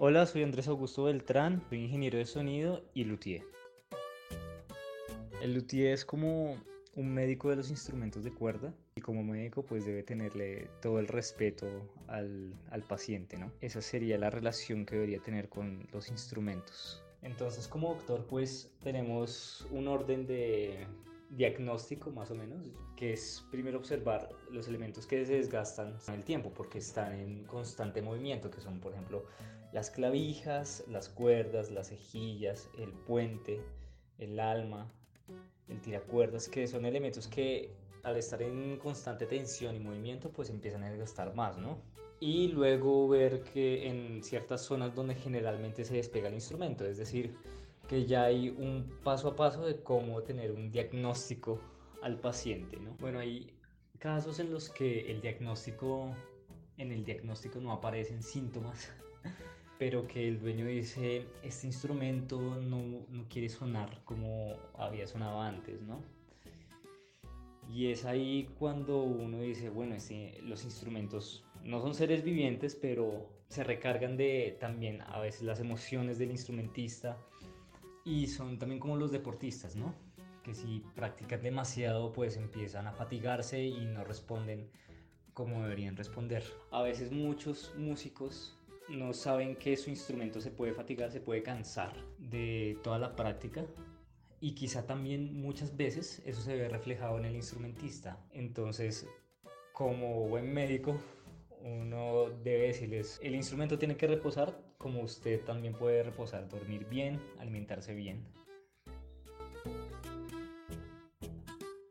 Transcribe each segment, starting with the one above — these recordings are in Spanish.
Hola, soy Andrés Augusto Beltrán, soy ingeniero de sonido y luthier. El luthier es como un médico de los instrumentos de cuerda y como médico pues debe tenerle todo el respeto al, al, paciente, ¿no? Esa sería la relación que debería tener con los instrumentos. Entonces como doctor pues tenemos un orden de diagnóstico más o menos, que es primero observar los elementos que se desgastan en el tiempo porque están en constante movimiento, que son por ejemplo las clavijas, las cuerdas, las cejillas, el puente, el alma, el tiracuerdas, que son elementos que al estar en constante tensión y movimiento pues empiezan a desgastar más, ¿no? Y luego ver que en ciertas zonas donde generalmente se despega el instrumento, es decir, que ya hay un paso a paso de cómo tener un diagnóstico al paciente, ¿no? Bueno, hay casos en los que el diagnóstico, en el diagnóstico no aparecen síntomas, pero que el dueño dice, este instrumento no, no quiere sonar como había sonado antes, ¿no? Y es ahí cuando uno dice, bueno, este, los instrumentos no son seres vivientes, pero se recargan de también a veces las emociones del instrumentista, y son también como los deportistas, ¿no? Que si practican demasiado pues empiezan a fatigarse y no responden como deberían responder. A veces muchos músicos no saben que su instrumento se puede fatigar, se puede cansar de toda la práctica y quizá también muchas veces eso se ve reflejado en el instrumentista. Entonces, como buen médico, uno debe decirles, el instrumento tiene que reposar como usted también puede reposar, dormir bien, alimentarse bien.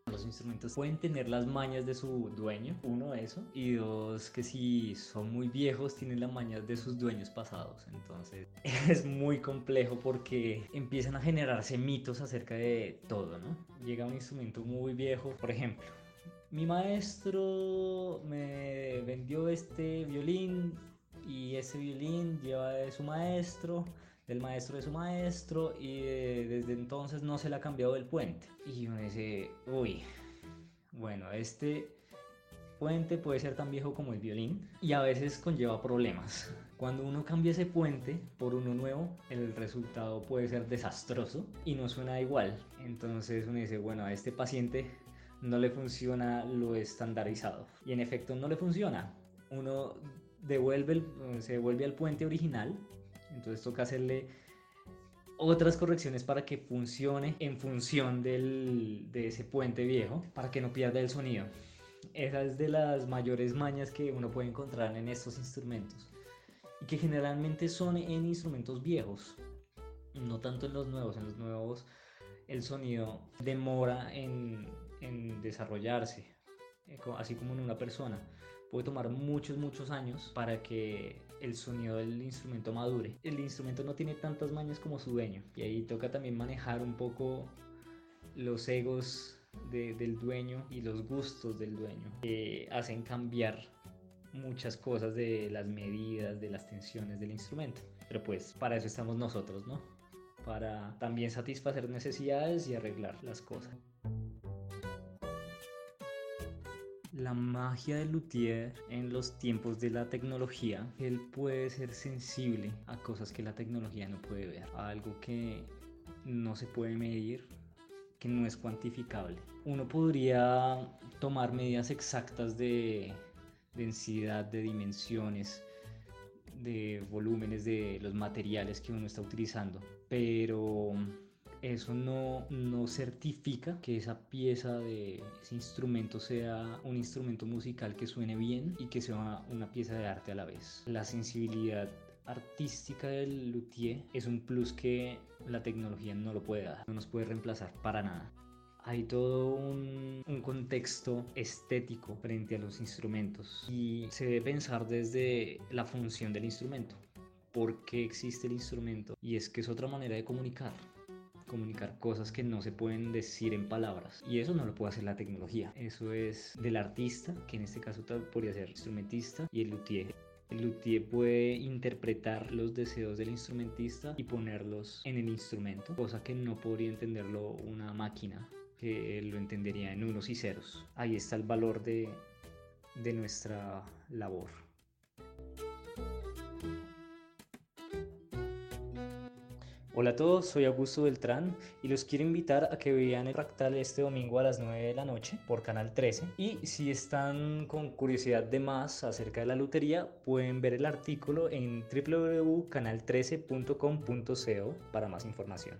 Los instrumentos pueden tener las mañas de su dueño, uno eso, y dos que si son muy viejos tienen las mañas de sus dueños pasados. Entonces es muy complejo porque empiezan a generarse mitos acerca de todo, ¿no? Llega un instrumento muy viejo, por ejemplo, mi maestro me vendió este violín y ese violín lleva de su maestro, del maestro de su maestro y eh, desde entonces no se le ha cambiado el puente. Y uno dice, uy, bueno, este puente puede ser tan viejo como el violín y a veces conlleva problemas. Cuando uno cambia ese puente por uno nuevo, el resultado puede ser desastroso y no suena igual. Entonces uno dice, bueno, a este paciente no le funciona lo estandarizado. Y en efecto no le funciona. Uno devuelve se devuelve al puente original, entonces toca hacerle otras correcciones para que funcione en función del, de ese puente viejo, para que no pierda el sonido. Esa es de las mayores mañas que uno puede encontrar en estos instrumentos y que generalmente son en instrumentos viejos, no tanto en los nuevos. En los nuevos el sonido demora en desarrollarse, eh, así como en una persona. Puede tomar muchos, muchos años para que el sonido del instrumento madure. El instrumento no tiene tantas mañas como su dueño y ahí toca también manejar un poco los egos del dueño y los gustos del dueño que hacen cambiar muchas cosas de las medidas, de las tensiones del instrumento. Pero pues para eso estamos nosotros, ¿no? Para también satisfacer necesidades y arreglar las cosas. la magia del luthier en los tiempos de la tecnología, él puede ser sensible a cosas que la tecnología no puede ver, a algo que no se puede medir, que no es cuantificable. Uno podría tomar medidas exactas de densidad, de dimensiones, de volúmenes de los materiales que uno está utilizando, pero eso no, no certifica que esa pieza de ese instrumento sea un instrumento musical que suene bien y que sea una pieza de arte a la vez. La sensibilidad artística del luthier es un plus que la tecnología no lo puede dar, no nos puede reemplazar para nada. Hay todo un, un, contexto estético frente a los instrumentos y se debe pensar desde la función del instrumento. ¿Por qué existe el instrumento? Y es que es otra manera de comunicar comunicar cosas que no se pueden decir en palabras. Y eso no lo puede hacer la tecnología. Eso es del artista, que en este caso podría ser instrumentista, y el luthier. El luthier puede interpretar los deseos del instrumentista y ponerlos en el instrumento, cosa que no podría entenderlo una máquina, que lo entendería en unos y ceros. Ahí está el valor de, de nuestra labor. Hola a todos, soy Augusto Beltrán y los quiero invitar a que vean el fractal este domingo a las 9 de la noche por Canal 13. Y si están con curiosidad de más acerca de la lutería, pueden ver el artículo en www.canal13.com.co para más información.